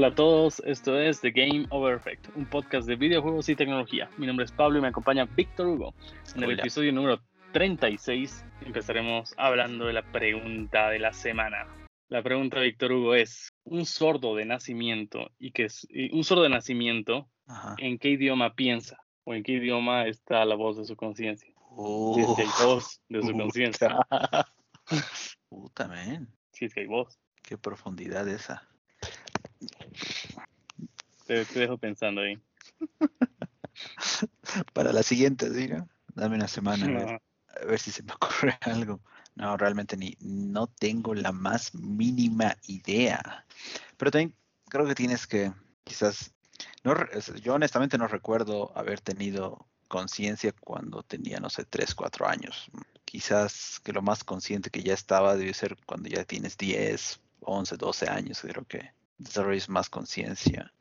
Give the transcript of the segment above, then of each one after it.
Hola a todos, esto es The Game Over Effect, un podcast de videojuegos y tecnología. Mi nombre es Pablo y me acompaña Víctor Hugo. En el episodio número 36 empezaremos hablando de la pregunta de la semana. La pregunta de Víctor Hugo es, un sordo de nacimiento y que es un sordo de nacimiento, ¿en qué idioma piensa? ¿O en qué idioma está la voz de su conciencia? si es que hay voz de su conciencia. Puta, man. Si es que hay voz. Qué profundidad esa. Te, dejo pensando ahí. Para la siguiente, ¿sí, Dame una semana a, ver, si se me ocurre algo. No, realmente ni no tengo la más mínima idea. Pero también creo que tienes que quizás no, yo honestamente no recuerdo haber tenido conciencia cuando tenía, no sé, 3, 4 años. Quizás que lo más consciente que ya estaba debe ser cuando ya tienes 10, 11, 12 años. Creo que desarrolles más conciencia.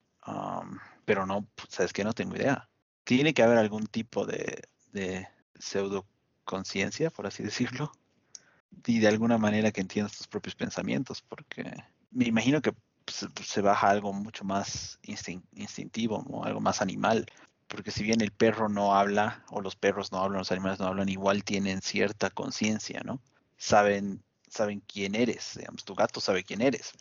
pero no, sabes que no tengo idea. Tiene que haber algún tipo de, de pseudo conciencia, por así decirlo, y de alguna manera que entiendas tus propios pensamientos, porque me imagino que se, baja algo mucho más instintivo, algo más animal, porque si bien el perro no habla, o los perros no hablan, los animales no hablan, igual tienen cierta conciencia, ¿no? Saben, saben quién eres, digamos, tu gato sabe quién eres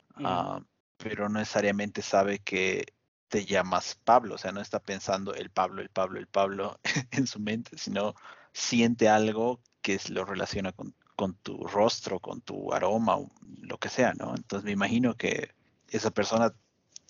pero no necesariamente sabe que te llamas Pablo, o sea, no está pensando el Pablo, el Pablo, el Pablo en su mente, sino siente algo que lo relaciona con, tu rostro, con tu aroma, lo que sea, ¿no? Entonces me imagino que esa persona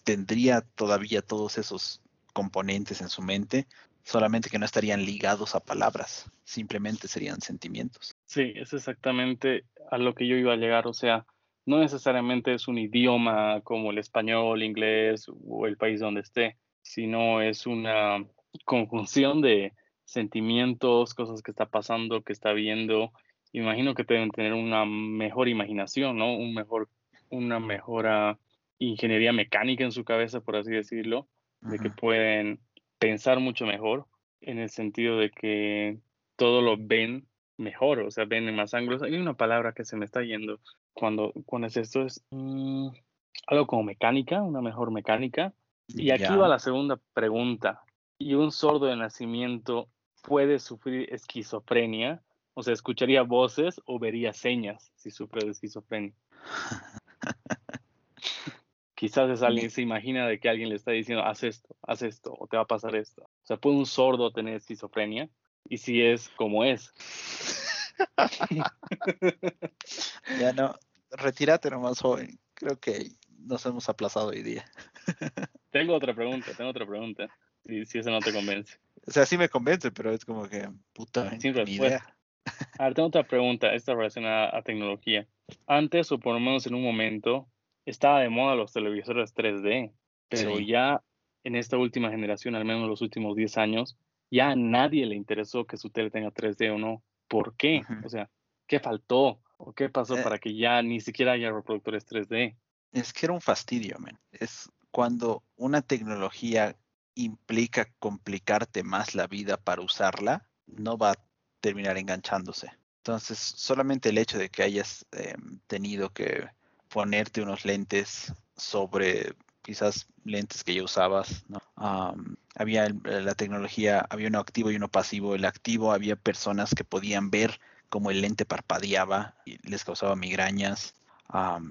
tendría todavía todos esos componentes en su mente, solamente que no estarían ligados a palabras, simplemente serían sentimientos. Sí, es exactamente a lo que yo iba a llegar, o sea, no necesariamente es un idioma como el español, inglés o el país donde esté, sino es una conjunción de sentimientos, cosas que está pasando, que está viendo. Imagino que deben tener una mejor imaginación, ¿no? Un mejor, una mejor ingeniería mecánica en su cabeza, por así decirlo, de que pueden pensar mucho mejor en el sentido de que todo lo ven mejor, o sea, ven en más ángulos. Hay una palabra que se me está yendo, cuando, cuando es esto, es mm, algo como mecánica, una mejor mecánica. Y aquí va la segunda pregunta. ¿Y un sordo de nacimiento puede sufrir esquizofrenia? O sea, ¿escucharía voces o vería señas si sufre de esquizofrenia? Quizás es alguien se imagina de que alguien le está diciendo, haz esto, haz esto, o te va a pasar esto. O sea, ¿puede un sordo tener esquizofrenia? Y si es como es. ya no, retírate nomás, joven. Creo que nos hemos aplazado hoy día. tengo otra pregunta, tengo otra pregunta. Si, si eso no te convence. O sea, sí me convence, pero es como que, puta, Sin respuesta. A ver, tengo otra pregunta, esta relacionada a tecnología. Antes, o por lo menos en un momento, estaba de moda los televisores 3D, pero ya en esta última generación, al menos los últimos 10 años, ya a nadie le interesó que su tele tenga 3D o no. ¿Por qué? O sea, ¿qué faltó? ¿O qué pasó eh para que ya ni siquiera haya reproductores 3D? Es que era un fastidio, man. Es cuando una tecnología implica complicarte más la vida para usarla, no va a terminar enganchándose. Entonces, solamente el hecho de que hayas em, tenido que ponerte unos lentes sobre quizás lentes que ya usabas, ¿no? había la tecnología, había uno activo y uno pasivo. El activo había personas que podían ver como el lente parpadeaba y les causaba migrañas.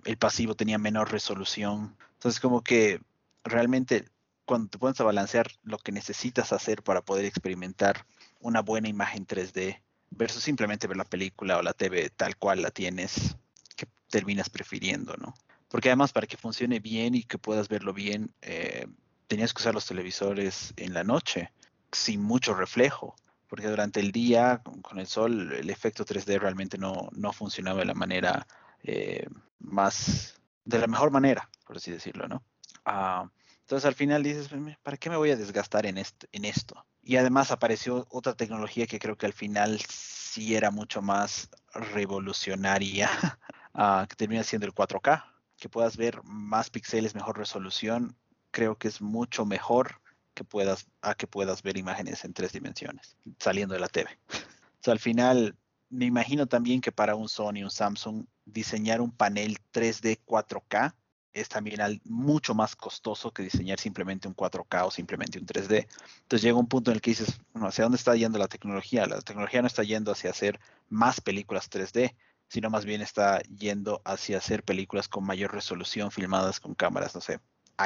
el pasivo tenía menor resolución. Entonces, como que realmente cuando te pones a balancear lo que necesitas hacer para poder experimentar una buena imagen 3D versus simplemente ver la película o la TV tal cual la tienes, que terminas prefiriendo, ¿no? Porque además para que funcione bien y que puedas verlo bien, eh, tenías que usar los televisores en la noche sin mucho reflejo porque durante el día con el sol el efecto 3D realmente no, no funcionaba de la manera eh, más, de la mejor manera, por así decirlo, ¿no? Ah, entonces al final dices, ¿para qué me voy a desgastar en, en esto? Y además apareció otra tecnología que creo que al final sí era mucho más revolucionaria, ah, que termina siendo el 4K, que puedas ver más píxeles, mejor resolución, creo que es mucho mejor que puedas, a que puedas ver imágenes en tres dimensiones saliendo de la TV. O al final, me imagino también que para un Sony, un Samsung, diseñar un panel 3D 4K es también mucho más costoso que diseñar simplemente un 4K o simplemente un 3D. Entonces llega un punto en el que dices, bueno, ¿hacia dónde está yendo la tecnología? La tecnología no está yendo hacia hacer más películas 3D, sino más bien está yendo hacia hacer películas con mayor resolución filmadas con cámaras, no sé,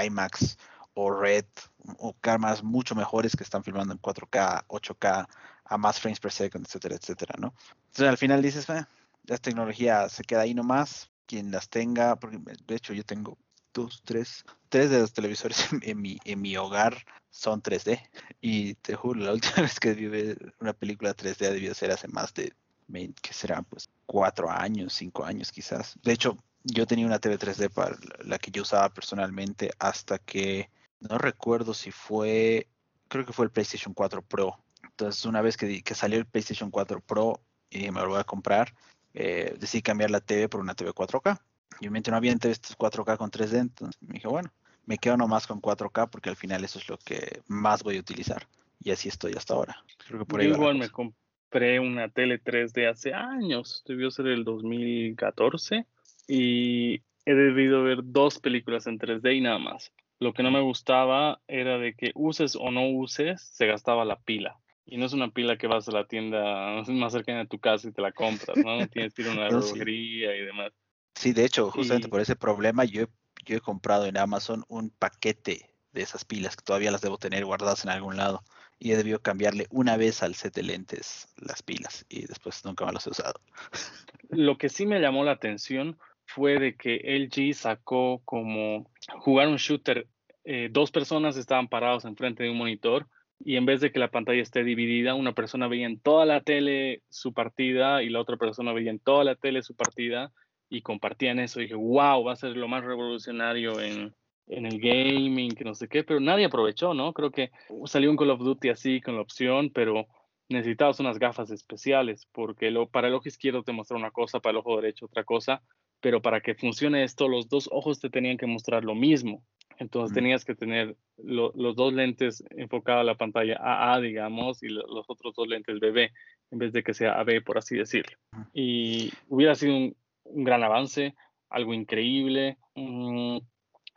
IMAX o Red o cámaras mucho mejores que están filmando en 4K, 8K, a más frames per second, etcétera, etcétera, ¿no? Entonces al final dices, eh, la tecnología se queda ahí nomás, quien las tenga, porque de hecho yo tengo dos, tres, tres de los televisores en, mi, en mi hogar son 3D. Y te juro, la última vez que vi una película 3D debió ser hace más de, que será? Pues cuatro años, cinco años quizás. De hecho, yo tenía una TV 3D para la que yo usaba personalmente hasta que, no recuerdo si fue, creo que fue el PlayStation 4 Pro. Entonces, una vez que, que salió el PlayStation 4 Pro y me lo voy a comprar, eh, decidí cambiar la TV por una TV 4K. Y obviamente no había TVs 4K con 3D, entonces me dije, bueno, me quedo nomás con 4K porque al final eso es lo que más voy a utilizar. Y así estoy hasta ahora. Creo que por ahí igual me compré una tele 3D hace años, debió ser el 2014, y he debido ver dos películas en 3D y nada más. Lo que no me gustaba era de que uses o no uses, se gastaba la pila. Y no es una pila que vas a la tienda más cercana de tu casa y te la compras, ¿no? Tienes que ir a una y demás. Sí, de hecho, justamente por ese problema yo, yo he comprado en Amazon un paquete de esas pilas que todavía las debo tener guardadas en algún lado. Y he debido cambiarle una vez al set de lentes las pilas y después nunca más las he usado. Lo que sí me llamó la atención fue de que LG sacó como jugar un shooter. Eh, dos personas estaban parados enfrente de un monitor y en vez de que la pantalla esté dividida, una persona veía en toda la tele su partida y la otra persona veía en toda la tele su partida y compartían eso. Y dije, wow, va a ser lo más revolucionario en, el gaming, que no sé qué, pero nadie aprovechó, ¿no? Creo que salió un Call of Duty así con la opción, pero necesitabas unas gafas especiales, porque para el ojo izquierdo te muestra una cosa, para el ojo derecho otra cosa, pero para que funcione esto, los dos ojos te tenían que mostrar lo mismo. Entonces tenías que tener los dos lentes enfocados a la pantalla AA, digamos, y los otros dos lentes BB, en vez de que sea AB, por así decirlo. Y hubiera sido un, gran avance, algo increíble, mm,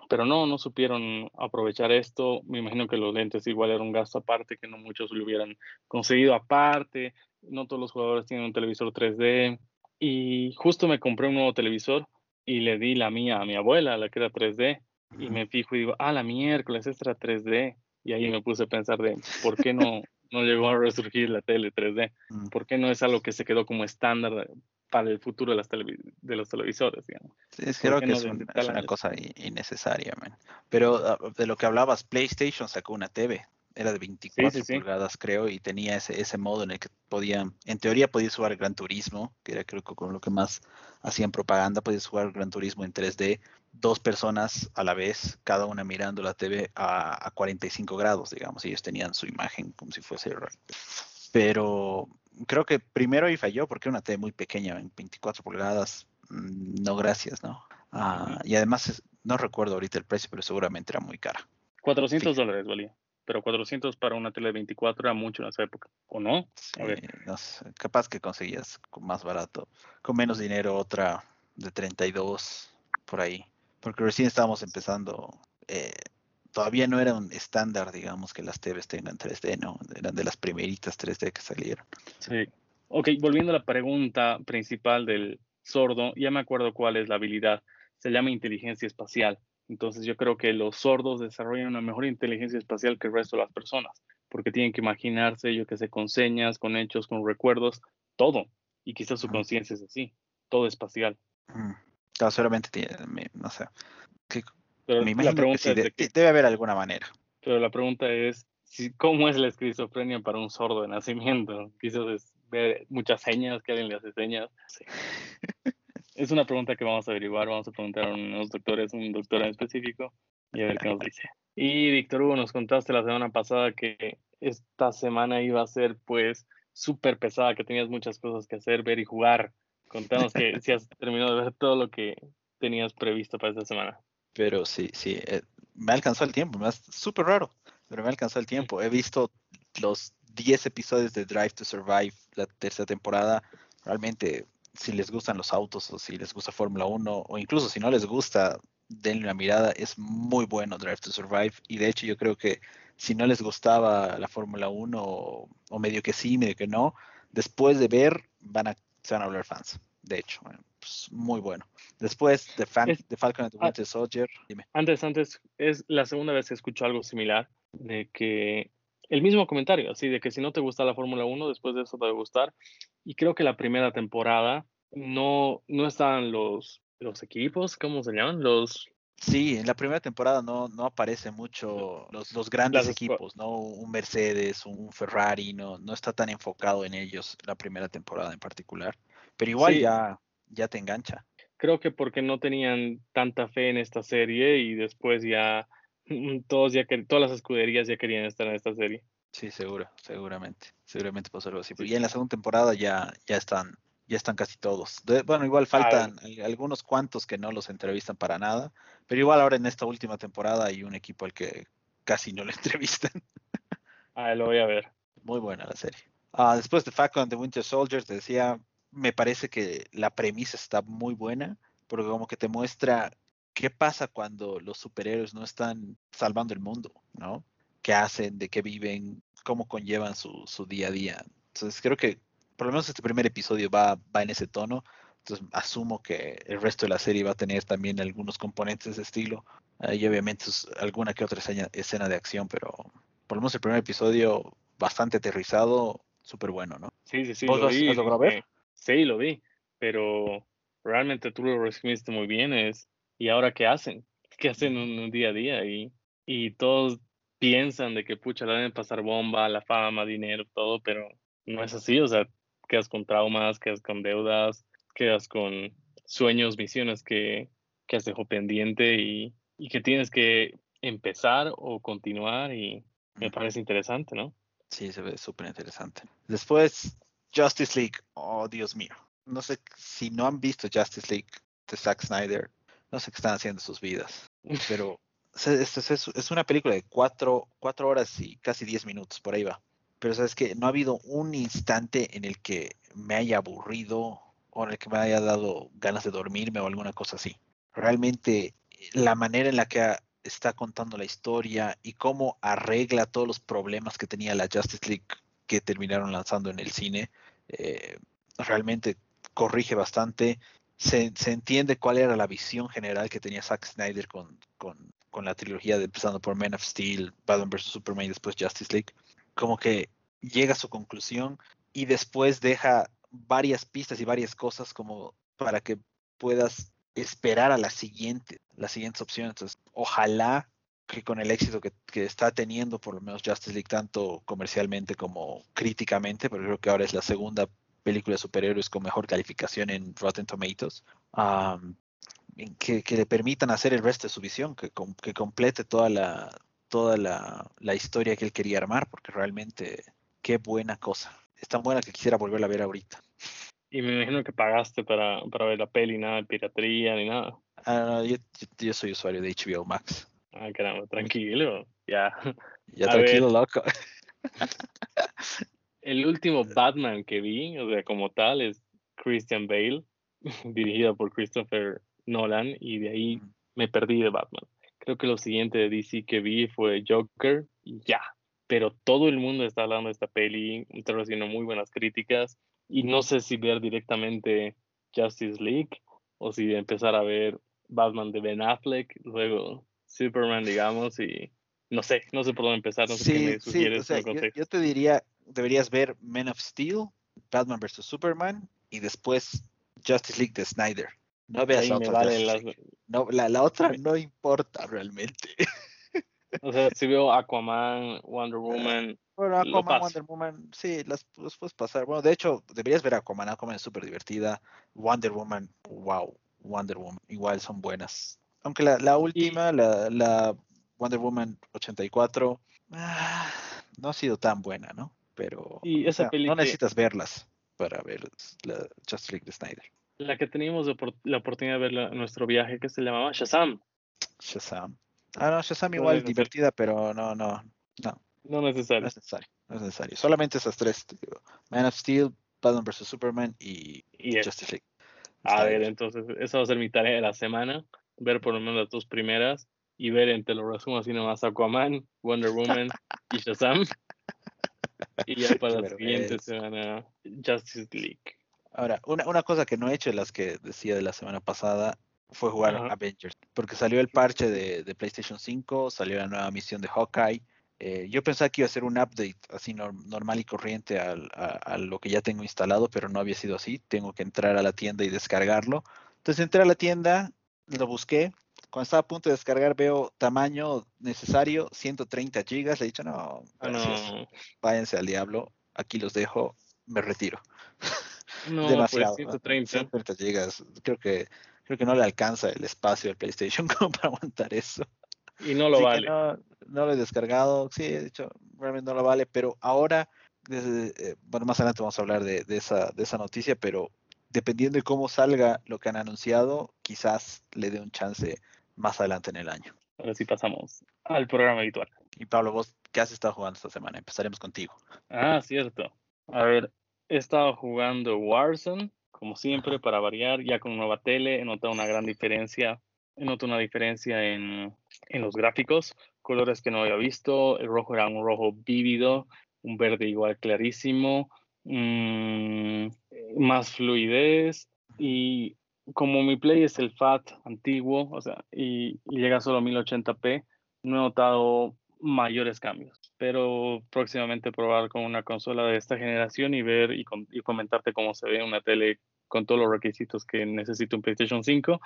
pero no, no supieron aprovechar esto. Me imagino que los lentes igual era un gasto aparte, que no muchos lo hubieran conseguido aparte. No todos los jugadores tienen un televisor 3D. Y justo me compré un nuevo televisor y le di la mía a mi abuela, la que era 3D y me fijo y digo, ah, la miércoles, esta era 3D. Y ahí me puse a pensar de, ¿por qué no, no llegó a resurgir la tele 3D? Mm. ¿Por qué no es algo que se quedó como estándar para el futuro de, las de los televisores, digamos? Sí, creo que es, una cosa innecesaria, man. Pero ah, de lo que hablabas, PlayStation sacó una TV, era de 24 pulgadas, creo, y tenía ese, ese modo en el que podía, en teoría podías jugar Gran Turismo, que era creo que con lo que más hacían propaganda, podías jugar Gran Turismo en 3D, dos personas a la vez, cada una mirando la TV a, a 45 grados, digamos, ellos tenían su imagen como si fuese real. Pero creo que primero ahí falló porque era una TV muy pequeña, en 24 pulgadas, mm, no gracias, ¿no? Ah, y además, no recuerdo ahorita el precio, pero seguramente era muy cara. 400 dólares valía pero 400 para una tele de 24 era mucho en esa época, ¿o no? capaz que conseguías más barato, con menos dinero otra de 32 por ahí, porque recién estábamos empezando, eh, todavía no era un estándar, digamos, que las TVs tengan 3D, ¿no? Eran de las primeritas 3D que salieron. Sí. Ok, volviendo a la pregunta principal del sordo, ya me acuerdo cuál es la habilidad, se llama inteligencia espacial. Entonces yo creo que los sordos desarrollan una mejor inteligencia espacial que el resto de las personas, porque tienen que imaginarse, yo que sé, con señas, con hechos, con recuerdos, todo. Y quizás su conciencia es así, todo espacial. Mm. seguramente tiene, no sé. me imagino que debe haber alguna manera. Pero la pregunta es, ¿cómo es la esquizofrenia para un sordo de nacimiento? Quizás es ver muchas señas, que alguien le hace señas. Sí. Es una pregunta que vamos a averiguar, vamos a preguntar a unos doctores, un doctor en específico, y a ver qué nos dice. Y Víctor Hugo, nos contaste la semana pasada que esta semana iba a ser pues súper pesada, que tenías muchas cosas que hacer, ver y jugar. Contanos que si has terminado de ver todo lo que tenías previsto para esta semana. Pero sí, sí, eh, me alcanzó el tiempo, me súper raro, pero me alcanzó el tiempo. He visto los 10 episodios de Drive to Survive, la tercera temporada. Realmente si les gustan los autos o si les gusta Fórmula 1 o incluso si no les gusta, denle una mirada, es muy bueno Drive to Survive y de hecho yo creo que si no les gustaba la Fórmula 1 o, medio que sí, medio que no, después de ver van a, se van a volver fans. De hecho, pues, muy bueno. Después de, Falcon and the Winter Soldier, dime. Antes, antes, es la segunda vez que escucho algo similar, de que el mismo comentario, así de que si no te gusta la Fórmula 1, después de eso te va a gustar. Y creo que la primera temporada no, no estaban los, los equipos, ¿cómo se llaman? Los... Sí, en la primera temporada no, no aparece mucho los, los grandes equipos, ¿no? Un Mercedes, un Ferrari, no, no está tan enfocado en ellos la primera temporada en particular. Pero igual ya, ya te engancha. Creo que porque no tenían tanta fe en esta serie y después ya todos ya que todas las escuderías ya querían estar en esta serie. Sí, seguro, seguramente, seguramente pasó algo así. Pero ya en la segunda temporada ya, ya están, ya están casi todos. bueno, igual faltan algunos cuantos que no los entrevistan para nada, pero igual ahora en esta última temporada hay un equipo al que casi no le entrevistan. Ah, lo voy a ver. Muy buena la serie. Ah, después de Falcon the Winter Soldiers, te decía, me parece que la premisa está muy buena, porque como que te muestra qué pasa cuando los superhéroes no están salvando el mundo, ¿no? ¿Qué hacen? ¿De qué viven? ¿Cómo conllevan su, día a día? Entonces creo que por lo menos este primer episodio va, va en ese tono. Entonces asumo que el resto de la serie va a tener también algunos componentes de estilo. y obviamente alguna que otra escena, de acción, pero por lo menos el primer episodio bastante aterrizado, súper bueno, ¿no? Sí, sí, sí. ¿Vos lo, vi, ver? Sí, lo vi, pero realmente tú lo resumiste muy bien. Es, ¿y ahora qué hacen? ¿Qué hacen un, un día a día? Y, y todos piensan de que, pucha, la deben pasar bomba, la fama, dinero, todo, pero no es así. O sea, quedas con traumas, quedas con deudas, quedas con sueños, visiones que, que has dejado pendiente y, y que tienes que empezar o continuar y me parece interesante, ¿no? Sí, se ve súper interesante. Después, Justice League. Oh, Dios mío. No sé si no han visto Justice League de Zack Snyder. No sé qué están haciendo sus vidas. Pero es, una película de cuatro, cuatro horas y casi diez minutos. Por ahí va. Pero sabes que no ha habido un instante en el que me haya aburrido o en el que me haya dado ganas de dormirme o alguna cosa así. Realmente la manera en la que está contando la historia y cómo arregla todos los problemas que tenía la Justice League que terminaron lanzando en el cine eh, realmente corrige bastante. Se, entiende cuál era la visión general que tenía Zack Snyder con, con, la trilogía de empezando por Man of Steel, Batman vs. Superman y después Justice League. Como que llega a su conclusión y después deja varias pistas y varias cosas como para que puedas esperar a la siguiente, las siguientes opciones. Entonces, ojalá que con el éxito que, está teniendo, por lo menos Justice League, tanto comercialmente como críticamente, porque creo que ahora es la segunda película de superhéroes con mejor calificación en Rotten Tomatoes, que, le permitan hacer el resto de su visión, que, que complete toda la toda la, la, historia que él quería armar, porque realmente qué buena cosa. Es tan buena que quisiera volverla a ver ahorita. Y me imagino que pagaste para, para ver la peli, nada de piratería ni nada. Ah, yo, yo, soy usuario de HBO Max. Ah, caramba, tranquilo, ya. Ya tranquilo, loco. El último Batman que vi, o sea, como tal, es Christian Bale, dirigido por Christopher Nolan, y de ahí me perdí de Batman. Creo que lo siguiente de DC que vi fue Joker, y ya. Pero todo el mundo está hablando de esta peli, está recibiendo muy buenas críticas, y no sé si ver directamente Justice League o si empezar a ver Batman de Ben Affleck, luego Superman, digamos, y no sé, no sé por dónde empezar, no sé qué me sugieres. yo, te diría, deberías ver Man of Steel, Batman vs. Superman y después Justice League de Snyder. No veas la otra. No, la, otra no importa realmente. O sea, si veo Aquaman, Wonder Woman. Bueno, Aquaman, Wonder Woman, sí, las, puedes pasar. Bueno, de hecho, deberías ver Aquaman. Aquaman es súper divertida. Wonder Woman, wow, Wonder Woman, igual son buenas. Aunque la, la última, la, la, Wonder Woman 84, ah, no ha sido tan buena, ¿no? Pero y esa no necesitas verlas para ver la Justice League de Snyder. La que teníamos la oportunidad de ver en nuestro viaje que se llamaba Shazam. Shazam. Ah, no, Shazam igual es divertida, pero no, no, no. No necesario. No es necesario, no es necesario. Solamente esas tres, Man of Steel, Batman vs. Superman y, Justice League. A ver, entonces, esa va a ser mi tarea de la semana. ver por lo menos las dos primeras y ver entre los resumos así nomás Aquaman, Wonder Woman y Shazam. Y ya para la siguiente semana Justice League. Ahora, una, una cosa que no he hecho de las que decía de la semana pasada fue jugar Avengers, porque salió el parche de, PlayStation 5, salió la nueva misión de Hawkeye. Eh, yo pensaba que iba a ser un update así normal y corriente a, a, lo que ya tengo instalado, pero no había sido así. Tengo que entrar a la tienda y descargarlo. Entonces entré a la tienda, lo busqué. Cuando estaba a punto de descargar, veo tamaño necesario, 130 gigas. Le he dicho, no, no. váyanse al diablo. Aquí los dejo, me retiro. No, pues, Demasiado. 130. 130 gigas. Creo que creo que no le alcanza el espacio del PlayStation como para aguantar eso. Y no lo vale. No, lo he descargado, sí, de hecho, realmente no lo vale, pero ahora, desde, eh, bueno, más adelante vamos a hablar de, esa, de esa noticia, pero dependiendo de cómo salga lo que han anunciado, quizás le dé un chance más adelante en el año. Ahora sí pasamos al programa habitual. Y Pablo, vos, ¿qué has estado jugando esta semana? Empezaremos contigo. Ah, cierto. A ver, he estado jugando Warzone, como siempre, para variar, ya con nueva tele, he notado una gran diferencia. He notado una diferencia en, en los gráficos, colores que no había visto. El rojo era un rojo vívido, un verde igual clarísimo, mmm, más fluidez y como mi play es el FAT antiguo, o sea, y, y llega solo a 1080p, no he notado mayores cambios, pero próximamente probar con una consola de esta generación y ver y, comentarte cómo se ve una tele con todos los requisitos que necesita un PlayStation 5.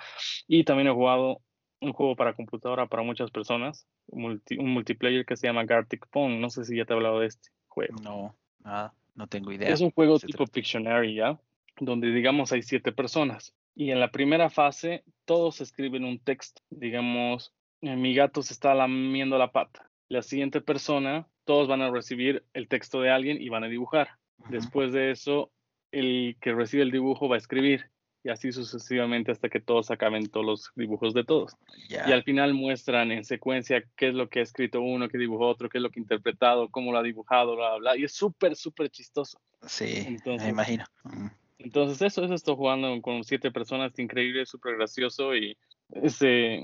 Y también he jugado un juego para computadora para muchas personas, un multiplayer que se llama Gartic Phone. No sé si ya te he hablado de este juego. No, nada, no tengo idea. Es un juego tipo Pictionary, ¿ya? Donde digamos hay siete personas. Y en la primera fase todos escriben un texto. Digamos, mi gato se está lamiendo la pata la siguiente persona, todos van a recibir el texto de alguien y van a dibujar. Después de eso, el que recibe el dibujo va a escribir y así sucesivamente hasta que todos acaben todos los dibujos de todos. Y al final muestran en secuencia qué es lo que ha escrito uno, qué dibujó otro, qué es lo que ha interpretado, cómo lo ha dibujado, bla, bla, Y es súper, súper chistoso. Sí, me imagino. Entonces eso, eso estoy jugando con siete personas, increíble, súper gracioso y ese,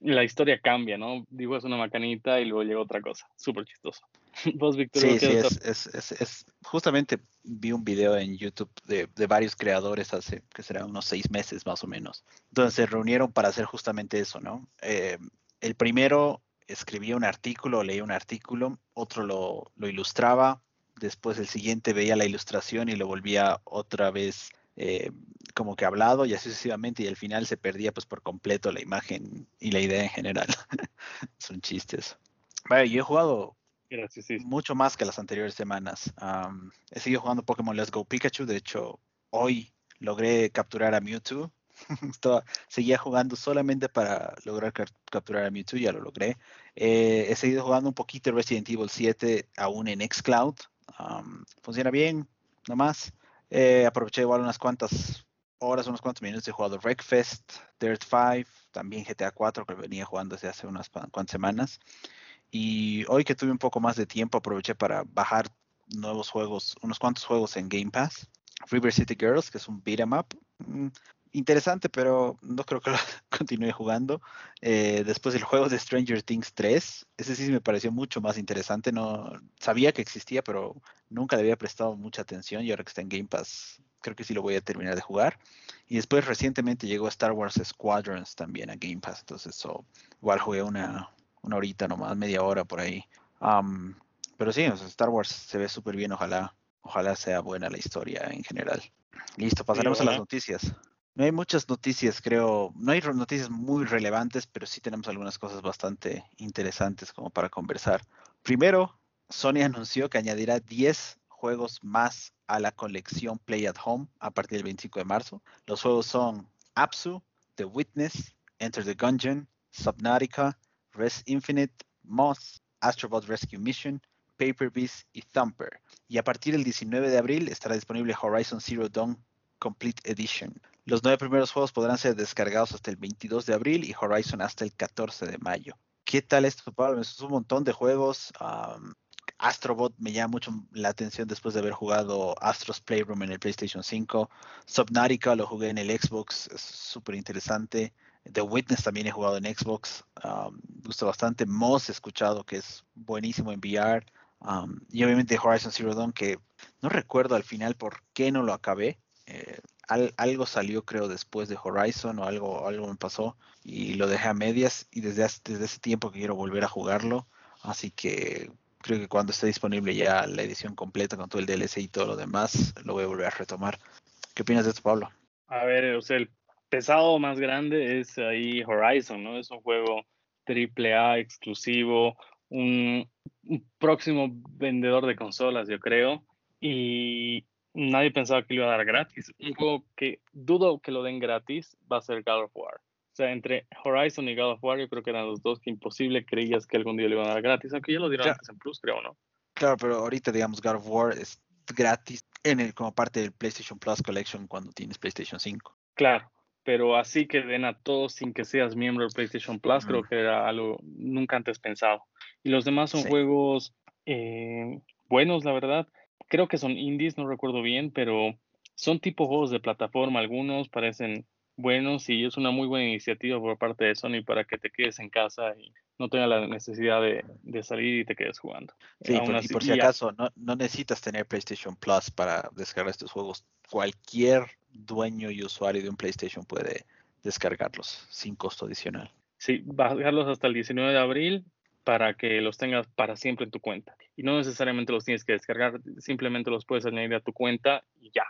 la historia cambia, ¿no? Digo, es una macanita y luego llega otra cosa. Súper chistoso. Vos, Víctor. Sí, sí, es, es, es, justamente vi un video en YouTube de, de, varios creadores hace, que será unos seis meses más o menos, donde se reunieron para hacer justamente eso, ¿no? Eh, el primero escribía un artículo, leía un artículo, otro lo, lo ilustraba, después el siguiente veía la ilustración y lo volvía otra vez eh, como que hablado y así sucesivamente y al final se perdía pues por completo la imagen y la idea en general. Son chistes. Vaya, yo he jugado mucho más que las anteriores semanas. he seguido jugando Pokémon Let's Go Pikachu, de hecho hoy logré capturar a Mewtwo. seguía jugando solamente para lograr capturar a Mewtwo, ya lo logré. Eh, he seguido jugando un poquito Resident Evil 7 aún en Xcloud. Funciona bien, nomás. Eh, aproveché igual unas cuantas horas, unos cuantos minutos. He jugado Wreckfest, Dirt 5, también GTA 4 que venía jugando desde hace unas cuantas semanas. Y hoy que tuve un poco más de tiempo, aproveché para bajar nuevos juegos, unos cuantos juegos en Game Pass. River City Girls, que es un beat'em up. Interesante, pero no creo que lo continúe jugando. Eh, después el juego de Stranger Things 3, ese sí me pareció mucho más interesante. No sabía que existía, pero nunca le había prestado mucha atención y ahora que está en Game Pass, creo que sí lo voy a terminar de jugar. Y después recientemente llegó Star Wars Squadrons también a Game Pass, entonces eso igual jugué una, una horita nomás, media hora por ahí. pero sí, Star Wars se ve súper bien, ojalá, ojalá sea buena la historia en general. Listo, pasaremos a las noticias. No hay muchas noticias, creo. No hay noticias muy relevantes, pero sí tenemos algunas cosas bastante interesantes como para conversar. Primero, Sony anunció que añadirá 10 juegos más a la colección Play at Home a partir del 25 de marzo. Los juegos son Apsu, The Witness, Enter the Gungeon, Subnautica, Res Infinite, Moss, Astrobot Rescue Mission, Paper Beast y Thumper. Y a partir del 19 de abril estará disponible Horizon Zero Dawn Complete Edition. Los nueve primeros juegos podrán ser descargados hasta el 22 de abril y Horizon hasta el 14 de mayo. ¿Qué tal esto, Pablo? Es un montón de juegos. Astrobot me llama mucho la atención después de haber jugado Astro's Playroom en el PlayStation 5. Subnautica lo jugué en el Xbox, es súper interesante. The Witness también he jugado en Xbox, um, gusta bastante. Moss he escuchado que es buenísimo en VR. Um, y obviamente Horizon Zero Dawn, que no recuerdo al final por qué no lo acabé. Eh, algo salió creo después de Horizon o algo, algo me pasó y lo dejé a medias y desde, desde ese tiempo que quiero volver a jugarlo. Así que creo que cuando esté disponible ya la edición completa con todo el DLC y todo lo demás, lo voy a volver a retomar. ¿Qué opinas de esto, Pablo? A ver, o sea, el pesado más grande es ahí Horizon, ¿no? Es un juego triple A exclusivo, un, próximo vendedor de consolas, yo creo. Y nadie pensaba que lo iba a dar gratis. Un juego que dudo que lo den gratis va a ser God of War. O sea, entre Horizon y God of War, yo creo que eran los dos que imposible creías que algún día le iban a dar gratis, aunque ya lo dieron antes en Plus, creo, ¿no? Claro, pero ahorita, digamos, God of War es gratis en el, como parte del PlayStation Plus Collection cuando tienes PlayStation 5. Claro, pero así que den a todos sin que seas miembro del PlayStation Plus, creo que era algo nunca antes pensado. Y los demás son juegos eh, buenos, la verdad. Creo que son indies, no recuerdo bien, pero son tipo juegos de plataforma. Algunos parecen buenos y es una muy buena iniciativa por parte de Sony para que te quedes en casa y no tengas la necesidad de, salir y te quedes jugando. Sí, y por si acaso, no, no, necesitas tener PlayStation Plus para descargar estos juegos. Cualquier dueño y usuario de un PlayStation puede descargarlos sin costo adicional. Sí, bajarlos hasta el 19 de abril para que los tengas para siempre en tu cuenta. Y no necesariamente los tienes que descargar, simplemente los puedes añadir a tu cuenta y ya.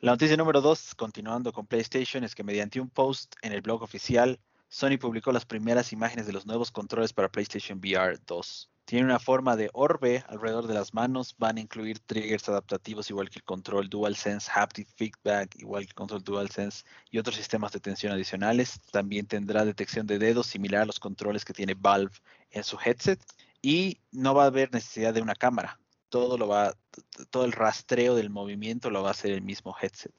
La noticia número dos, continuando con PlayStation, es que mediante un post en el blog oficial, Sony publicó las primeras imágenes de los nuevos controles para PlayStation VR 2. Tiene una forma de orbe alrededor de las manos, van a incluir triggers adaptativos igual que el control DualSense Haptic Feedback, igual que el control DualSense y otros sistemas de tensión adicionales. También tendrá detección de dedos similar a los controles que tiene Valve en su headset y no va a haber necesidad de una cámara todo lo va, todo el rastreo del movimiento lo va a hacer el mismo headset.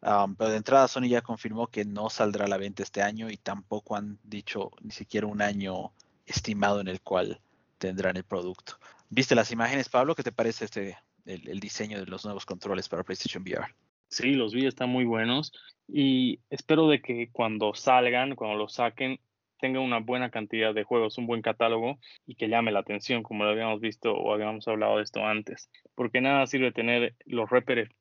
Um, pero de entrada Sony ya confirmó que no saldrá a la venta este año y tampoco han dicho ni siquiera un año estimado en el cual tendrán el producto. ¿Viste las imágenes, Pablo? ¿Qué te parece este el, diseño de los nuevos controles para PlayStation VR? Sí, los vi, están muy buenos y espero de que cuando salgan, cuando los saquen, tenga una buena cantidad de juegos, un buen catálogo y que llame la atención, como lo habíamos visto o habíamos hablado de esto antes. Porque nada sirve tener los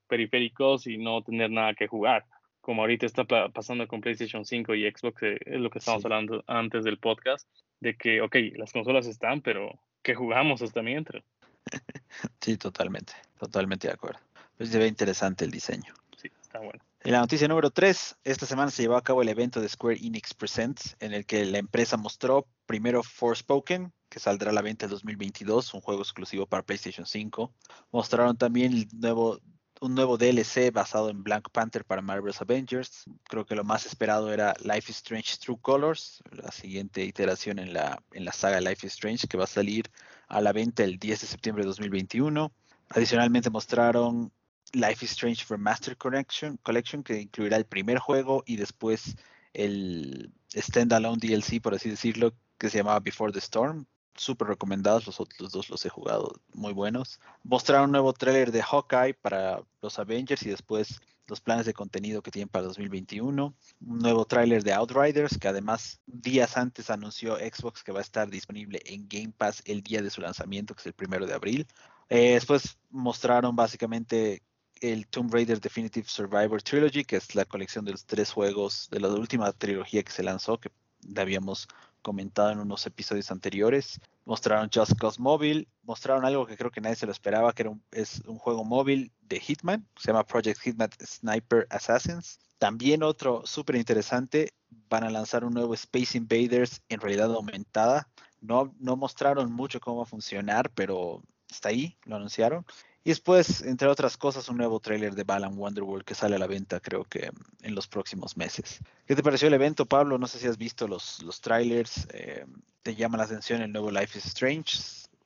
periféricos y no tener nada que jugar. Como ahorita está pasando con PlayStation 5 y Xbox, eh, es lo que estábamos hablando antes del podcast, de que, ok, las consolas están, pero ¿qué jugamos hasta mientras? Sí, totalmente, totalmente de acuerdo. Pues se ve interesante el diseño. Sí, está bueno. En la noticia número 3, esta semana se llevó a cabo el evento de Square Enix Presents, en el que la empresa mostró primero Forspoken, que saldrá a la venta en 2022, un juego exclusivo para PlayStation 5. Mostraron también nuevo, un nuevo DLC basado en Black Panther para Marvel's Avengers. Creo que lo más esperado era Life is Strange True Colors, la siguiente iteración en la, en la saga Life is Strange, que va a salir a la venta el 10 de septiembre de 2021. Adicionalmente mostraron Life is Strange Remastered Collection, Collection, que incluirá el primer juego y después el standalone DLC, por así decirlo, que se llamaba Before the Storm. Súper recomendados, los otros dos los he jugado muy buenos. Mostraron un nuevo tráiler de Hawkeye para los Avengers y después los planes de contenido que tienen para 2021. Un nuevo tráiler de Outriders, que además días antes anunció Xbox que va a estar disponible en Game Pass el día de su lanzamiento, que es el primero de abril. Eh, después mostraron básicamente el Tomb Raider Definitive Survivor Trilogy, que es la colección de los tres juegos de la última trilogía que se lanzó, que habíamos comentado en unos episodios anteriores. Mostraron Just Cause Mobile, mostraron algo que creo que nadie se lo esperaba, que es un juego móvil de Hitman, se llama Project Hitman Sniper Assassins. También otro súper interesante, van a lanzar un nuevo Space Invaders en realidad aumentada. No, no mostraron mucho cómo va a funcionar, pero está ahí, lo anunciaron. Y después, entre otras cosas, un nuevo tráiler de Balan Wonderworld que sale a la venta, creo que en los próximos meses. ¿Qué te pareció el evento, Pablo? No sé si has visto los, los trailers. Eh, ¿Te llama la atención el nuevo Life is Strange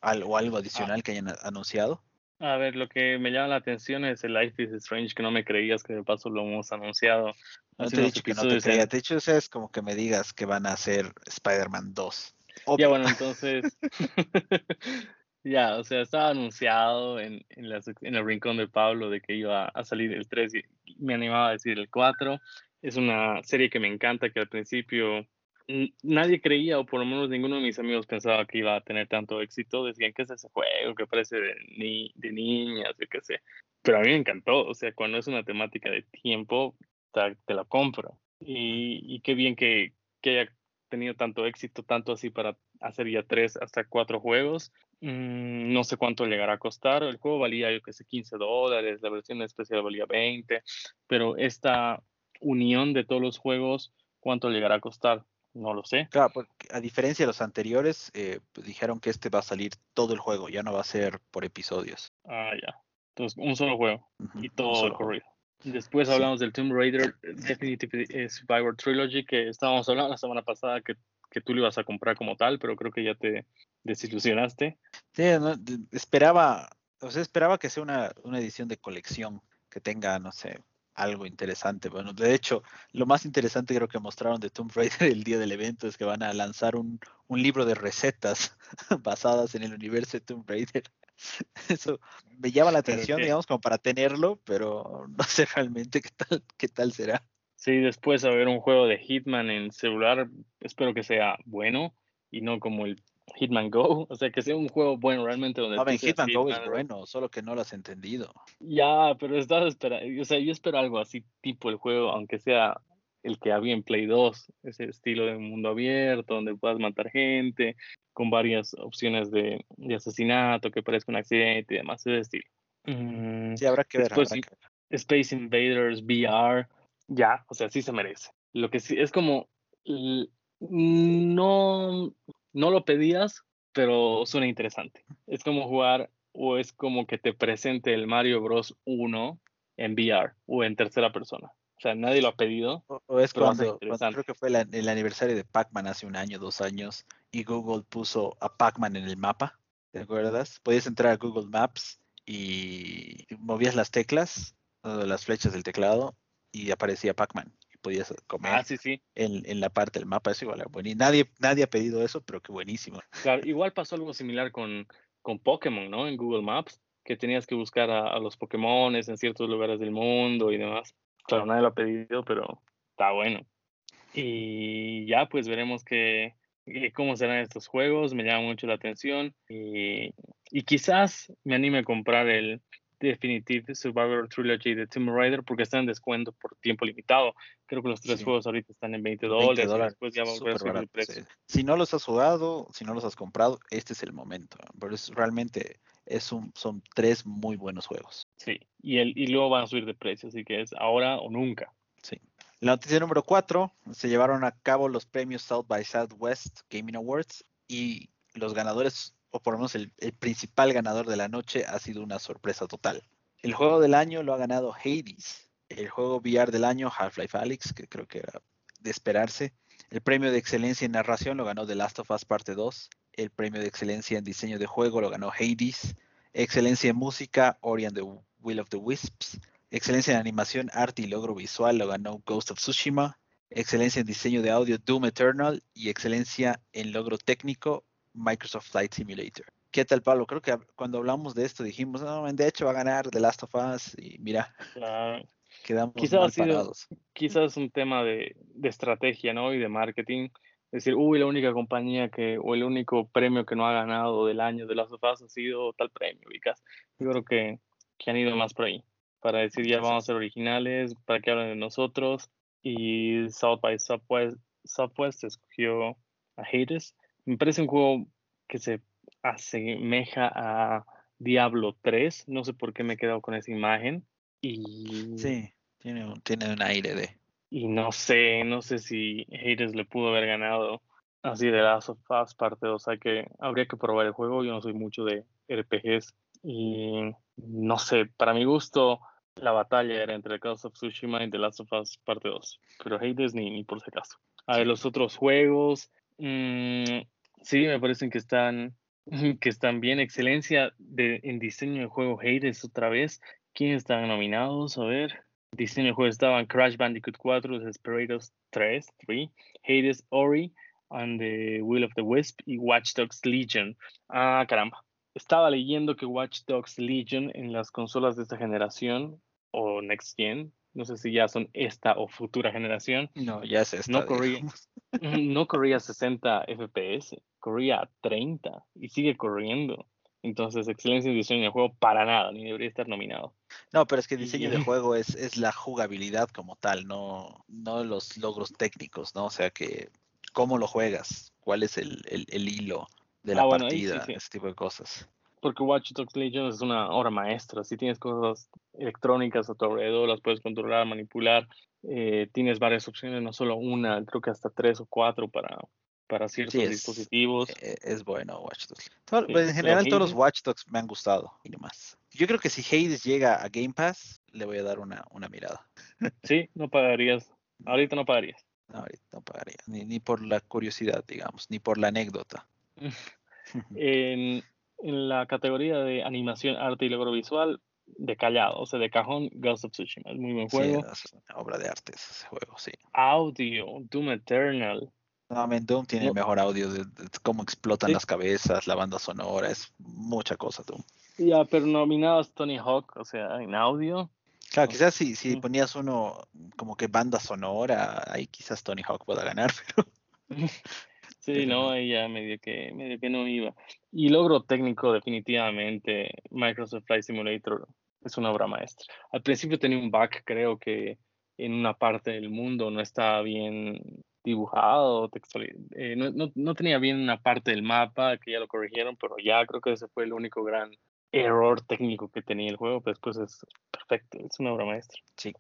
o algo adicional que hayan anunciado? A ver, lo que me llama la atención es el Life is Strange, que no me creías que de paso lo hemos anunciado. No te he dicho que no te creía, te he dicho, es como que me digas que van a hacer Spider-Man 2. Ya bueno, entonces Ya, o sea, estaba anunciado en, en, la, el rincón de Pablo de que iba a salir el 3 y me animaba a decir el 4. Es una serie que me encanta, que al principio nadie creía, o por lo menos ninguno de mis amigos pensaba que iba a tener tanto éxito. Decían que es ese juego que parece de, ni, de niñas, yo qué sé. Pero a mí me encantó, o sea, cuando es una temática de tiempo, te, la compro. Y, y qué bien que, que haya tenido tanto éxito, tanto así para hacer ya tres hasta cuatro juegos. Mm, no sé cuánto llegará a costar. El juego valía, yo que sé, 15 dólares, la versión especial valía 20, pero esta unión de todos los juegos, ¿cuánto llegará a costar? No lo sé. Claro, porque a diferencia de los anteriores, eh, pues, dijeron que este va a salir todo el juego, ya no va a ser por episodios. Ah, ya. Entonces, un solo juego y todo el corrido. Después hablamos del Tomb Raider Definitive Survivor Trilogy, que estábamos hablando la semana pasada que, que, tú lo ibas a comprar como tal, pero creo que ya te desilusionaste. Sí, esperaba, o sea, esperaba que sea una, una edición de colección, que tenga, no sé, algo interesante. Bueno, de hecho, lo más interesante creo que mostraron de Tomb Raider el día del evento es que van a lanzar un, un libro de recetas basadas en el universo de Tomb Raider. Eso me llama la atención, digamos, como para tenerlo, pero no sé realmente qué tal, qué tal será. Sí, después a ver un juego de Hitman en celular, espero que sea bueno y no como el Hitman Go, o sea, que sea un juego bueno realmente donde... No, Hitman Go es bueno, solo que no lo has entendido. Ya, pero estás esperando, o sea, yo espero algo así tipo el juego, aunque sea el que había en Play 2, ese estilo de mundo abierto, donde puedas matar gente, con varias opciones de, de asesinato, que parezca un accidente y demás, ese estilo. Mm, sí, habrá que ver. Space Invaders VR, ya, o sea, sí se merece. Lo que sí es como, no, no lo pedías, pero suena interesante. Es como jugar o es como que te presente el Mario Bros 1 en VR o en tercera persona. O sea, nadie lo ha pedido. O, es cuando, creo que fue el aniversario de Pac-Man hace un año, dos años, y Google puso a Pac-Man en el mapa. ¿Te acuerdas? Podías entrar a Google Maps y movías las teclas, las flechas del teclado, y aparecía Pac-Man podías comer ah, sí, sí. En, en, la parte del mapa. Eso igual bueno. Y nadie, nadie ha pedido eso, pero qué buenísimo. Claro, igual pasó algo similar con, con Pokémon, ¿no? En Google Maps, que tenías que buscar a, los Pokémon en ciertos lugares del mundo y demás. Claro, nadie lo ha pedido, pero está bueno. Y ya, pues veremos que, cómo serán estos juegos. Me llama mucho la atención. Y, y quizás me anime a comprar el, Definitive Survivor Trilogy de Tomb Raider porque está en descuento por tiempo limitado. Creo que los tres juegos ahorita están en 20 dólares. Después ya vamos a ver el precio. Si no los has jugado, si no los has comprado, este es el momento. Pero es, realmente es un, son tres muy buenos juegos. Sí, y, el, y luego van a subir de precio, así que es ahora o nunca. Sí. La noticia número cuatro, se llevaron a cabo los premios South by Southwest Gaming Awards y los ganadores por lo menos el, principal ganador de la noche, ha sido una sorpresa total. El juego del año lo ha ganado Hades. El juego VR del año, Half-Life Alyx, que creo que era de esperarse. El premio de excelencia en narración lo ganó The Last of Us Parte 2. El premio de excelencia en diseño de juego lo ganó Hades. Excelencia en música, Ori and the Will of the Wisps. Excelencia en animación, arte y logro visual lo ganó Ghost of Tsushima. Excelencia en diseño de audio, Doom Eternal. Y excelencia en logro técnico, Microsoft Flight Simulator. ¿Qué tal, Pablo? Creo que cuando hablamos de esto dijimos, no, de hecho va a ganar The Last of Us y mira, quedamos quizás mal Quizás un tema de, estrategia, ¿no? Y de marketing. Es decir, uy, la única compañía que, o el único premio que no ha ganado del año de Last of Us ha sido tal premio, Vicas. Yo creo que, que han ido más por ahí. Para decir, ya vamos a ser originales, para que hablen de nosotros. Y South by Southwest, Southwest escogió a Hades me parece un juego que se asemeja a Diablo 3. No sé por qué me he quedado con esa imagen. Y... Sí, tiene un, tiene un aire de... Y no sé, no sé si Hades le pudo haber ganado así de Last of Us parte 2. O sea que habría que probar el juego. Yo no soy mucho de RPGs. Y no sé, para mi gusto, la batalla era entre Call of Tsushima y The Last of Us parte 2. Pero Hades ni, ni por si acaso. A ver, los otros juegos. Mmm, Sí, me parecen que están, que están bien. Excelencia de, en diseño de juego Hades otra vez. ¿Quiénes están nominados? A ver. Diseño de juego estaban Crash Bandicoot 4, Desperados 3, 3, Hades Ori, and the Will of the Wisp y Watch Dogs Legion. Ah, caramba. estaba leyendo que Watch Dogs Legion en las consolas de esta generación o Next Gen, no sé si ya son esta o futura generación. No, ya es esta. No corría, no corría 60 FPS, corría a 30 y sigue corriendo. Entonces, excelencia en diseño de juego para nada, ni debería estar nominado. No, pero es que el diseño de juego es, es la jugabilidad como tal, no, no los logros técnicos, ¿no? O sea que, ¿cómo lo juegas? ¿Cuál es el, el, hilo de la ah, partida? Ese tipo de cosas. Porque Watch Dogs Legion es una obra maestra. Si tienes cosas electrónicas a tu alrededor, las puedes controlar, manipular. Eh, tienes varias opciones, no solo una, creo que hasta tres o cuatro para, para ciertos dispositivos. E, es, bueno Watch Dogs. en general todos los Watch Dogs me han gustado y demás. Yo creo que si Hades llega a Game Pass, le voy a dar una, una mirada. Sí, no pagarías. Ahorita no pagarías. No, ahorita no pagaría. Ni, ni por la curiosidad, digamos, ni por la anécdota. en, en la categoría de animación, arte y logro visual, de callado, o sea, de cajón, Ghost of Tsushima. Es muy buen juego. Sí, es una obra de arte ese juego, sí. Audio, Doom Eternal. No, Doom tiene el mejor audio de, cómo explotan las cabezas, la banda sonora, es mucha cosa, Doom. Ya, pero nominados Tony Hawk, o sea, en audio. Claro, quizás si, si ponías uno como que banda sonora, ahí quizás Tony Hawk pueda ganar, pero... Sí, no, ella medio que, medio que no iba. Y logro técnico, definitivamente, Microsoft Flight Simulator es una obra maestra. Al principio tenía un bug, creo que en una parte del mundo no estaba bien dibujado, textual, eh, no, no, no, tenía bien una parte del mapa, que ya lo corrigieron, pero ya creo que ese fue el único gran error técnico que tenía el juego, pero después es perfecto, es una obra maestra. Sí,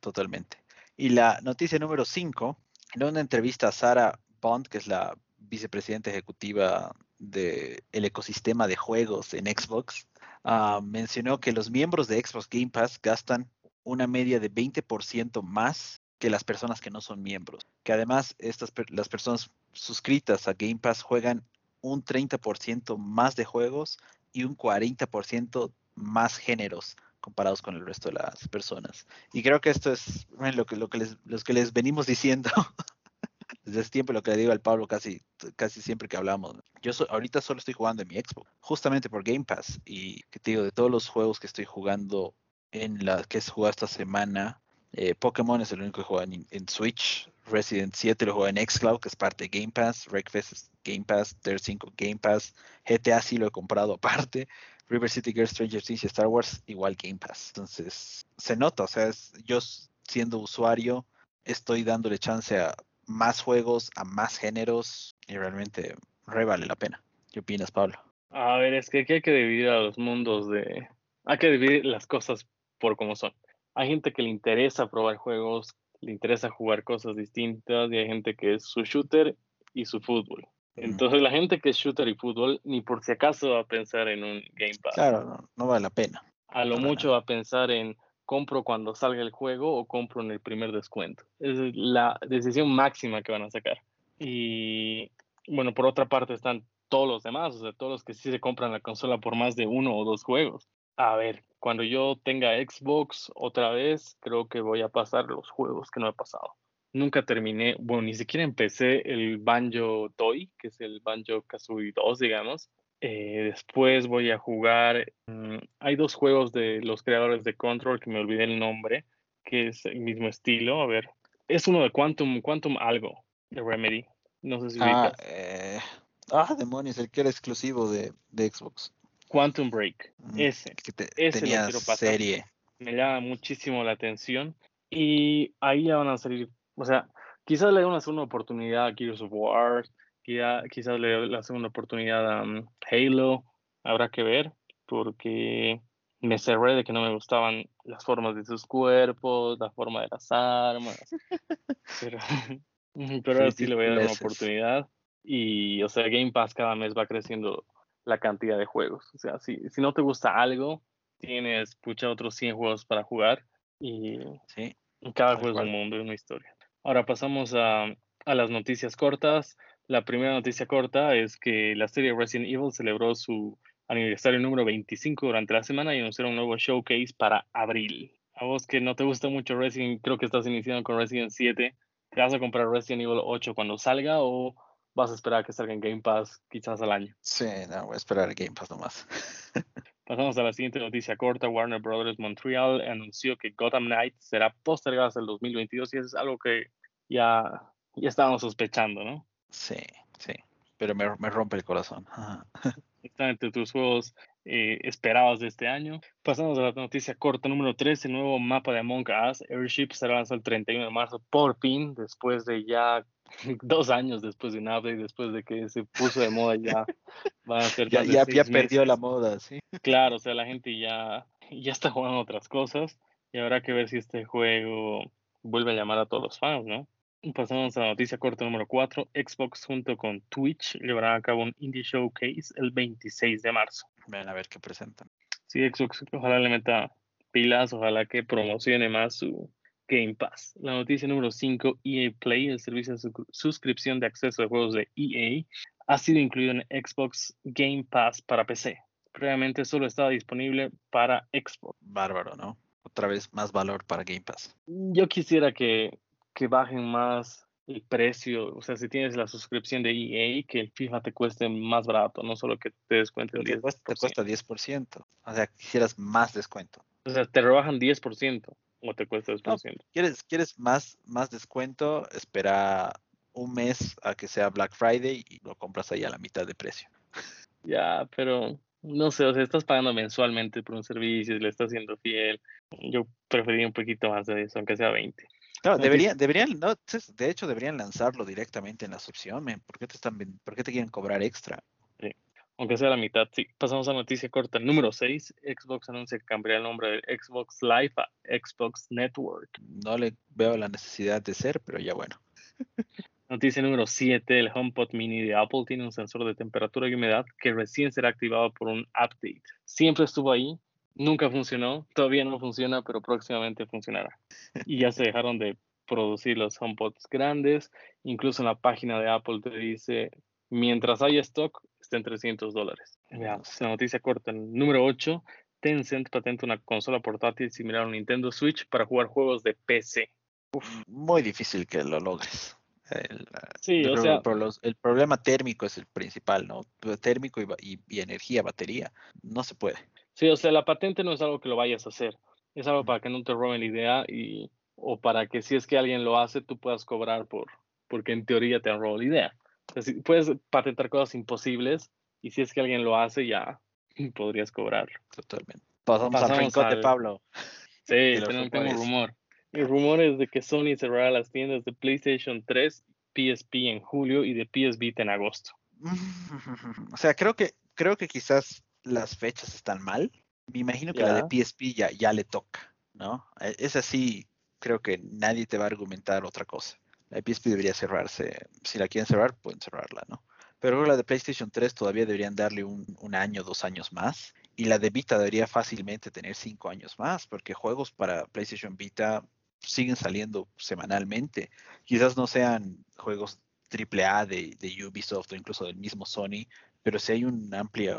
totalmente. Y la noticia número 5, en una entrevista a Sara Bond, que es la vicepresidenta ejecutiva del ecosistema de juegos en Xbox, ah, mencionó que los miembros de Xbox Game Pass gastan una media de 20% más que las personas que no son miembros. Que además estas las personas suscritas a Game Pass juegan un 30% más de juegos y un 40% más géneros comparados con el resto de las personas. Y creo que esto es lo que, los que les venimos diciendo desde hace tiempo lo que le digo al Pablo casi, casi siempre que hablamos. Yo ahorita solo estoy jugando en mi Xbox, justamente por Game Pass. Y que te digo, de todos los juegos que estoy jugando en la que he jugado esta semana, eh, Pokémon es el único que juega en, Switch. Resident 7 lo juega en Xcloud, que es parte de Game Pass. Wreckfest es Game Pass. Ter 5 Game Pass. GTA sí lo he comprado aparte. River City Girls, Stranger Things y Star Wars, igual Game Pass. Entonces, se nota, o sea, yo siendo usuario, estoy dándole chance a más juegos, a más géneros y realmente re vale la pena. ¿Qué opinas, Pablo? A ver, es que aquí hay que dividir a los mundos de... Hay que dividir las cosas por como son hay gente que le interesa probar juegos, le interesa jugar cosas distintas y hay gente que es su shooter y su fútbol. Entonces la gente que es shooter y fútbol ni por si acaso va a pensar en un Game Pass. Claro, no, vale la pena. A lo mucho va a pensar en compro cuando salga el juego o compro en el primer descuento. Es la decisión máxima que van a sacar. Y bueno, por otra parte están todos los demás, o sea, todos los que sí se compran la consola por más de uno o dos juegos. A ver, cuando yo tenga Xbox otra vez, creo que voy a pasar los juegos que no he pasado. Nunca terminé, bueno, ni siquiera empecé el Banjo Toy, que es el Banjo Kazooie 2, digamos. Eh, después voy a jugar. Mm, hay dos juegos de los creadores de Control que me olvidé el nombre, que es el mismo estilo. A ver, es uno de Quantum, Quantum algo, de Remedy. No sé si. Ah, eh, ah demonios, el que era exclusivo de, de Xbox. Quantum Break. Ese. Que tenía serie. Me llama muchísimo la atención. Y ahí ya van a salir. O sea, quizás le den una segunda oportunidad a Gears of War. Quizás, le la segunda oportunidad a um, Halo. Habrá que ver. Porque me cerré de que no me gustaban las formas de sus cuerpos, la forma de las armas. pero, pero ahora sí le voy a dar una oportunidad. Y, o sea, Game Pass cada mes va creciendo la cantidad de juegos. O sea, si, si no te gusta algo, tienes pucha otros 100 juegos para jugar y sí, cada juego es un mundo y una historia. Ahora pasamos a, a, las noticias cortas. La primera noticia corta es que la serie Resident Evil celebró su aniversario número 25 durante la semana y anunciaron un nuevo showcase para abril. A vos que no te gusta mucho Resident, creo que estás iniciando con Resident 7, ¿te vas a comprar Resident Evil 8 cuando salga o vas a esperar a que salga en Game Pass quizás al año. Sí, no, voy a esperar el Game Pass nomás. Pasamos a la siguiente noticia corta. Warner Brothers Montreal anunció que Gotham Knights será postergado hasta el 2022 y eso es algo que ya, ya estábamos sospechando, ¿no? Sí, sí, pero me, me rompe el corazón. Entre tus juegos eh, esperados de este año. Pasamos a la noticia corta número 3, el nuevo mapa de Among Us, Airship, será lanzado el 31 de marzo, por fin, después de ya dos años después de un update, después de que se puso de moda ya van a ser ya, ya, ya perdió la moda, sí. Claro, o sea, la gente ya, ya está jugando otras cosas y habrá que ver si este juego vuelve a llamar a todos los fans, ¿no? Pasamos a la noticia corta número 4. Xbox junto con Twitch llevará a cabo un Indie Showcase el 26 de marzo. Ven a ver qué presentan. Sí, Xbox ojalá le meta pilas, ojalá que promocione más su Game Pass. La noticia número 5, EA Play, el servicio de suscripción de acceso a juegos de EA, ha sido incluido en Xbox Game Pass para PC. Previamente solo estaba disponible para Xbox. Bárbaro, ¿no? Otra vez más valor para Game Pass. Yo quisiera que que bajen más el precio, o sea, si tienes la suscripción de EA, que el FIFA te cueste más barato, no solo que te descuente un 10%. Te cuesta 10%, o sea, quisieras más descuento. O sea, te rebajan 10% o te cuesta 10%. ¿quieres, quieres más, más descuento? Espera un mes a que sea Black Friday y lo compras ahí a la mitad de precio. Ya, pero no sé, o sea, estás pagando mensualmente por un servicio le estás siendo fiel. Yo preferiría un poquito más de eso, aunque sea 20. Claro, deberían, deberían, no, de hecho deberían lanzarlo directamente en la suscripción, ¿Por qué te están, por qué te quieren cobrar extra? Sí. Aunque sea la mitad, sí. Pasamos a noticia corta. Número 6, Xbox anuncia que cambiaría el nombre de Xbox Live a Xbox Network. No le veo la necesidad de ser, pero ya bueno. Noticia número 7, el HomePod Mini de Apple tiene un sensor de temperatura y humedad que recién será activado por un update. Siempre estuvo ahí, Nunca funcionó, todavía no funciona, pero próximamente funcionará. Y ya se dejaron de producir los HomePods grandes. Incluso en la página de Apple te dice, mientras haya stock, está en 300 dólares. Veamos, la noticia corta. Número 8, Tencent patenta una consola portátil similar a un Nintendo Switch para jugar juegos de PC. muy difícil que lo logres. El, sí, o sea, el problema térmico es el principal, ¿no? Térmico y, y, energía, batería. No se puede. Sí, o sea, la patente no es algo que lo vayas a hacer, es algo para que no te roben la idea y, o para que si es que alguien lo hace, tú puedas cobrar por, porque en teoría te han robado la idea. O sea, puedes patentar cosas imposibles y si es que alguien lo hace, ya podrías cobrar. Totalmente. Pasamos, al rincón de Pablo. Sí, tenemos, un rumor. El rumor es de que Sony cerrará las tiendas de PlayStation 3, PSP en julio y de PS Vita en agosto. O sea, creo que creo que quizás las fechas están mal. Me imagino que la de PSP ya, ya le toca, ¿no? E, es así, creo que nadie te va a argumentar otra cosa. La de PSP debería cerrarse. Si la quieren cerrar, pueden cerrarla, ¿no? Pero la de PlayStation 3 todavía deberían darle un, un, año, dos años más. Y la de Vita debería fácilmente tener cinco años más, porque juegos para PlayStation Vita siguen saliendo semanalmente. Quizás no sean juegos AAA de, de Ubisoft o incluso del mismo Sony, pero si hay un amplia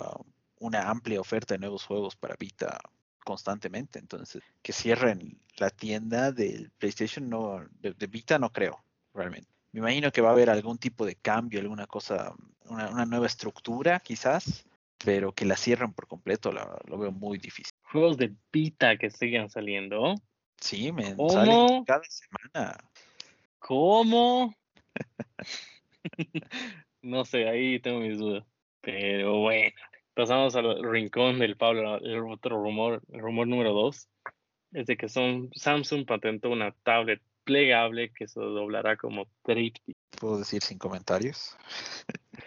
una amplia oferta de nuevos juegos para Vita constantemente. Entonces, que cierren la tienda del PlayStation, no, de, Vita no creo, realmente. Me imagino que va a haber algún tipo de cambio, alguna cosa, una, nueva estructura quizás, pero que la cierren por completo lo veo muy difícil. Juegos de Vita que siguen saliendo. Sí, me salen cada semana. ¿Cómo? no sé, ahí tengo mis dudas. Pero bueno, pasamos al rincón del Pablo, el otro rumor, el rumor número dos, es de que son, Samsung patentó una tablet plegable que se doblará como tríptico. ¿Puedo decir sin comentarios?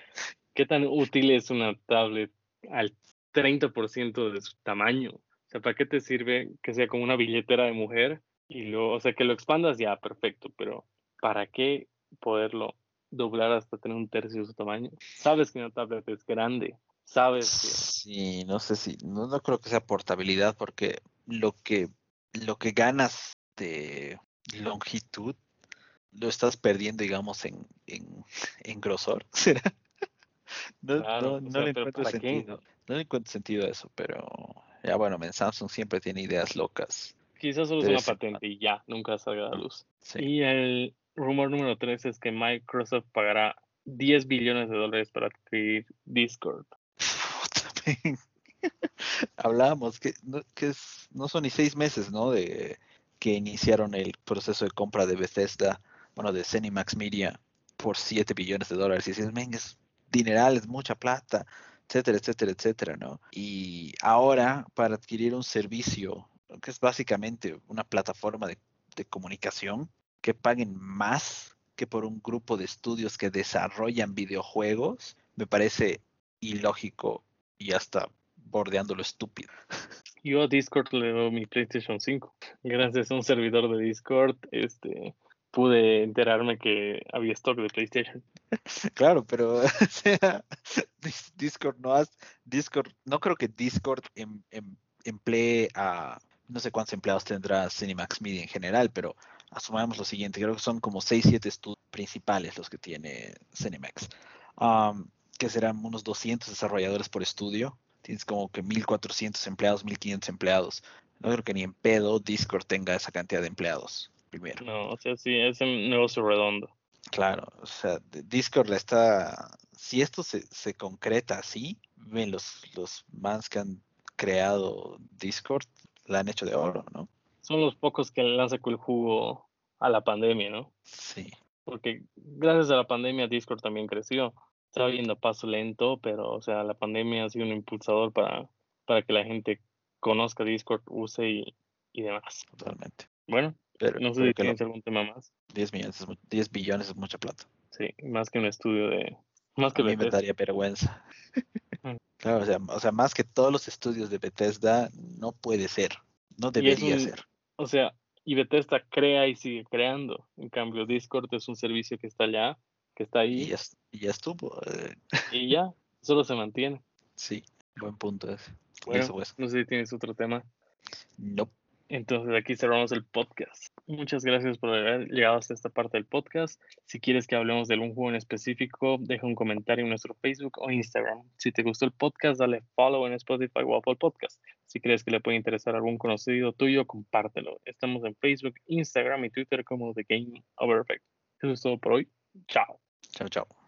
¿Qué tan útil es una tablet al 30% de su tamaño? O sea, ¿para qué te sirve que sea como una billetera de mujer? Y luego, o sea, que lo expandas ya, perfecto, pero ¿para qué poderlo doblar hasta tener un tercio de su tamaño? Sabes que una tablet es grande, sabes Sí, no sé si, no, no creo que sea portabilidad porque lo que, lo que ganas de longitud lo estás perdiendo, digamos, en, en, en grosor, ¿será? No, no, no le encuentro sentido. No le encuentro sentido a eso, pero ya bueno, Samsung siempre tiene ideas locas. Quizás solo es una patente y ya, nunca salga a la luz. Y el rumor número tres es que Microsoft pagará 10 billones de dólares para adquirir Discord. Hablábamos que, no, es, no son ni seis meses, ¿no? De que iniciaron el proceso de compra de Bethesda, bueno, de Cinemax Media por 7 billones de dólares. Y dices, venga, es dineral, es mucha plata, etcétera, etcétera, etcétera, ¿no? Y ahora, para adquirir un servicio, que es básicamente una plataforma de comunicación, que paguen más que por un grupo de estudios que desarrollan videojuegos, me parece ilógico y hasta bordeando lo estúpido. Yo a Discord le doy mi PlayStation 5. Gracias a un servidor de Discord, este pude enterarme que había stock de PlayStation. Claro, pero o sea, Discord no has, Discord, no creo que Discord em, em, emplee a no sé cuántos empleados tendrá Cinemax Media en general, pero asumamos lo siguiente, creo que son como 6, 7 estudios principales los que tiene Cinemax, um, que serán unos 200 desarrolladores por estudio, tienes como que 1400 empleados, 1500 empleados. No creo que ni en pedo Discord tenga esa cantidad de empleados primero. No, o sea, sí, es un negocio redondo. Claro, o sea, Discord le está, si esto se, se concreta así, ven los, los mans que han creado Discord, la han hecho de oro, ¿no? Son los pocos que le han sacado el jugo a la pandemia, ¿no? Sí. Porque gracias a la pandemia Discord también creció está viendo paso lento, pero o sea, la pandemia ha sido un impulsador para, para que la gente conozca Discord, use y, y demás. Totalmente. Bueno, pero, no sé si tienes algún tema más. 10 millones, 10 billones es mucha plata. Sí, más que un estudio de... Más que A mí me daría vergüenza. claro, o sea, o sea, más que todos los estudios de Bethesda, no puede ser. No debería ser. O sea, y Bethesda crea y sigue creando. En cambio, Discord es un servicio que está allá que está ahí. Y ya, ya estuvo. Eh. Y ya, solo se mantiene. Sí, buen punto ese. Bueno, no sé si tienes otro tema. No. Entonces aquí cerramos el podcast. Muchas gracias por haber llegado hasta esta parte del podcast. Si quieres que hablemos de algún juego en específico, deja un comentario en nuestro Facebook o Instagram. Si te gustó el podcast, dale follow en Spotify o Apple Podcast. Si crees que le puede interesar a algún conocido tuyo, compártelo. Estamos en Facebook, Instagram y Twitter como The Game Over Effect. Eso es todo por hoy. Chao. Chao, chao.